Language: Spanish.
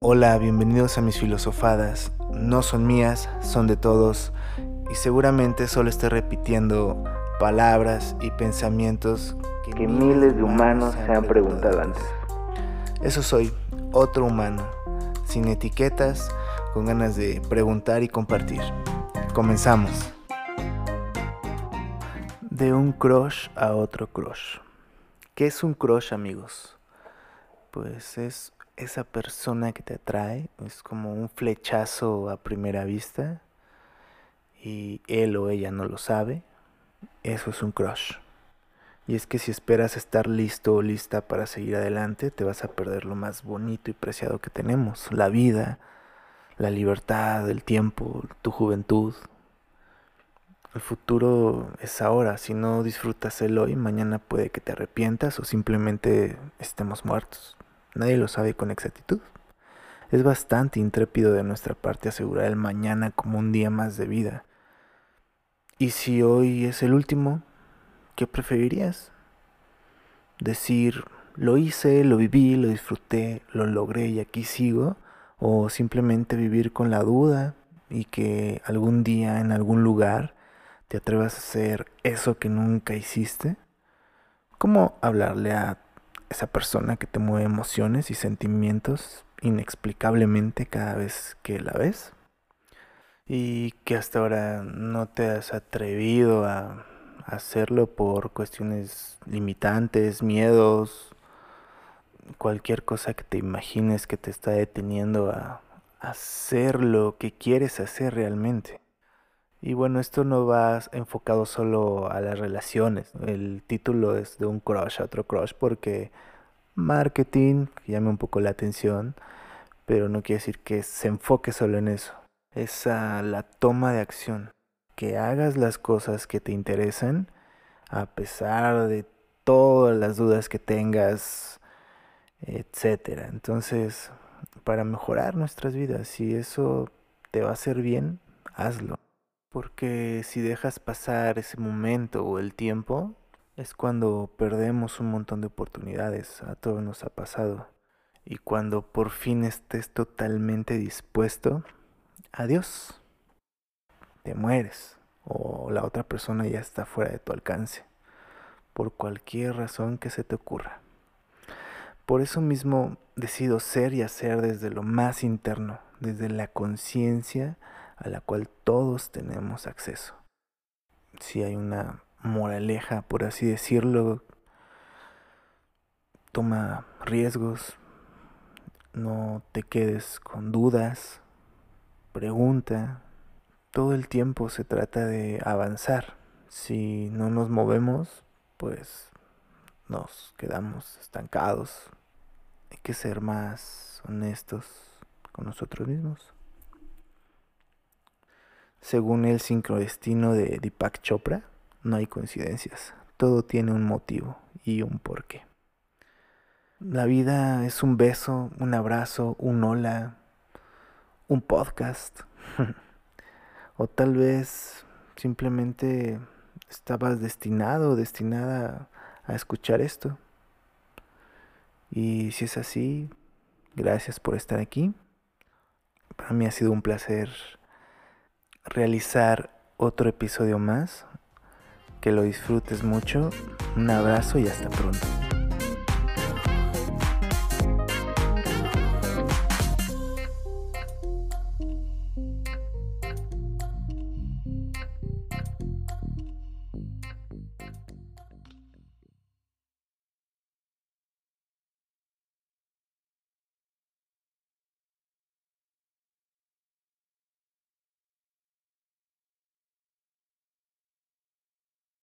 Hola, bienvenidos a mis filosofadas. No son mías, son de todos y seguramente solo estoy repitiendo palabras y pensamientos que, miles de humanos se han preguntado antes. Eso soy, otro humano, sin etiquetas, con ganas de preguntar y compartir. Comenzamos. De un crush a otro crush. ¿Qué es un crush, amigos? Pues es esa persona que te atrae, es como un flechazo a primera vista y él o ella no lo sabe, eso es un crush. Y es que si esperas estar listo o lista para seguir adelante, te vas a perder lo más bonito y preciado que tenemos, la vida, la libertad, el tiempo, tu juventud. El futuro es ahora, si no disfrutas el hoy, mañana puede que te arrepientas o simplemente estemos muertos. Nadie lo sabe con exactitud. Es bastante intrépido de nuestra parte asegurar el mañana como un día más de vida. Y si hoy es el último, ¿qué preferirías? Decir, lo hice, lo viví, lo disfruté, lo logré y aquí sigo, o simplemente vivir con la duda y que algún día en algún lugar te atrevas a hacer eso que nunca hiciste. ¿Cómo hablarle a esa persona que te mueve emociones y sentimientos inexplicablemente cada vez que la ves y que hasta ahora no te has atrevido a hacerlo por cuestiones limitantes, miedos, cualquier cosa que te imagines que te está deteniendo a hacer lo que quieres hacer realmente. Y bueno, esto no va enfocado solo a las relaciones. El título es de un crush a otro crush porque marketing llame un poco la atención, pero no quiere decir que se enfoque solo en eso. Es la toma de acción. Que hagas las cosas que te interesan a pesar de todas las dudas que tengas, etcétera. Entonces, para mejorar nuestras vidas, si eso te va a hacer bien, hazlo. Porque si dejas pasar ese momento o el tiempo, es cuando perdemos un montón de oportunidades. A todos nos ha pasado. Y cuando por fin estés totalmente dispuesto, adiós. Te mueres. O la otra persona ya está fuera de tu alcance. Por cualquier razón que se te ocurra. Por eso mismo decido ser y hacer desde lo más interno, desde la conciencia a la cual todos tenemos acceso. Si hay una moraleja, por así decirlo, toma riesgos, no te quedes con dudas, pregunta. Todo el tiempo se trata de avanzar. Si no nos movemos, pues nos quedamos estancados. Hay que ser más honestos con nosotros mismos. Según el sincrodestino de Deepak Chopra, no hay coincidencias. Todo tiene un motivo y un porqué. La vida es un beso, un abrazo, un hola, un podcast. o tal vez simplemente estabas destinado o destinada a escuchar esto. Y si es así, gracias por estar aquí. Para mí ha sido un placer realizar otro episodio más. Que lo disfrutes mucho. Un abrazo y hasta pronto.